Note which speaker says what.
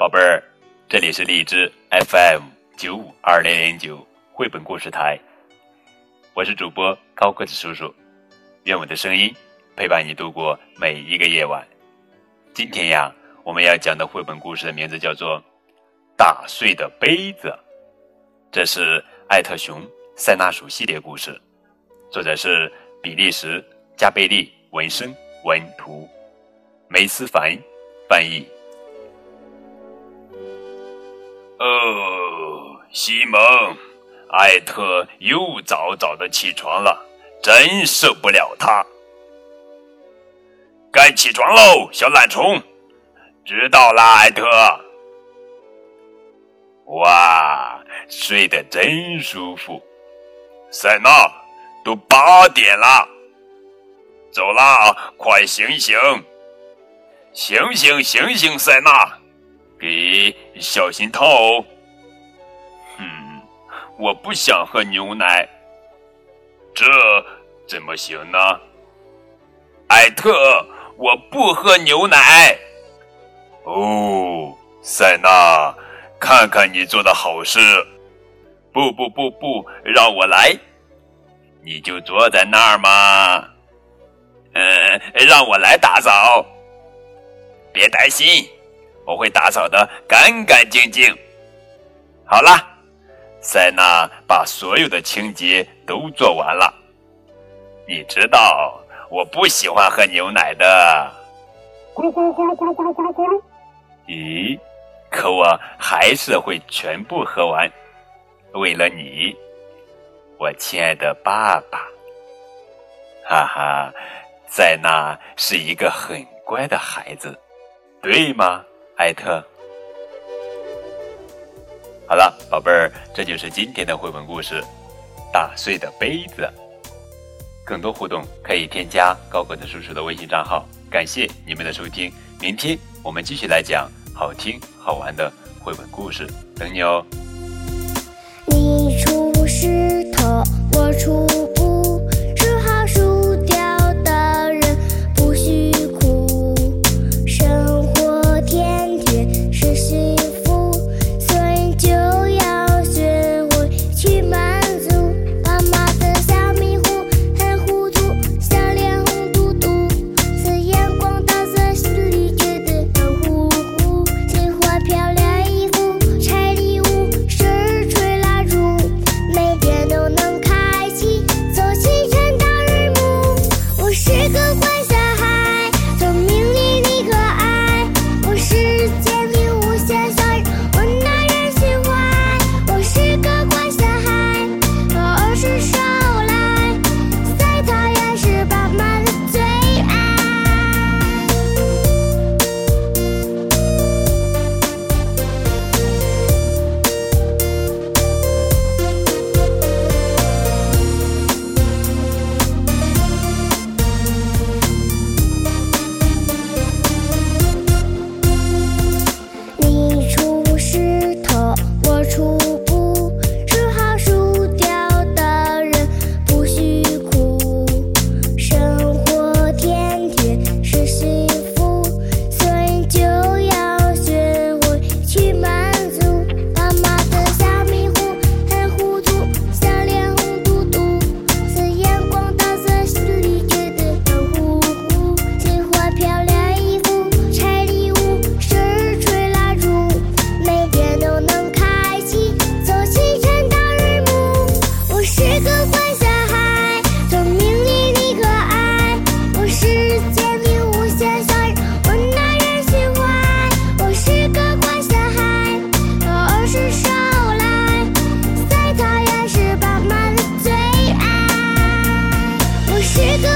Speaker 1: 宝贝儿，这里是荔枝 FM 九五二零零九绘本故事台，我是主播高个子叔叔，愿我的声音陪伴你度过每一个夜晚。今天呀，我们要讲的绘本故事的名字叫做《打碎的杯子》，这是艾特熊塞纳鼠系列故事，作者是比利时加贝利文生文图，梅思凡翻译。哦，西蒙，艾特又早早的起床了，真受不了他。该起床喽，小懒虫。知道啦，艾特。哇，睡得真舒服。塞纳，都八点了，走啦，快醒醒！醒醒醒醒，塞纳。给小心套哦。嗯，我不想喝牛奶，这怎么行呢？艾特，我不喝牛奶。哦，塞纳，看看你做的好事。不不不不，让我来。你就坐在那儿嘛。嗯，让我来打扫。别担心。我会打扫的干干净净。好啦，塞纳把所有的清洁都做完了。你知道我不喜欢喝牛奶的。咕噜咕噜咕噜咕噜咕噜咕噜咕噜。咦？可我还是会全部喝完，为了你，我亲爱的爸爸。哈哈，塞纳是一个很乖的孩子，对吗？艾特，好了，宝贝儿，这就是今天的绘本故事《打碎的杯子》。更多互动可以添加高个子叔叔的微信账号。感谢你们的收听，明天我们继续来讲好听好玩的绘本故事，等你哦。
Speaker 2: 你出石头，我出。my считать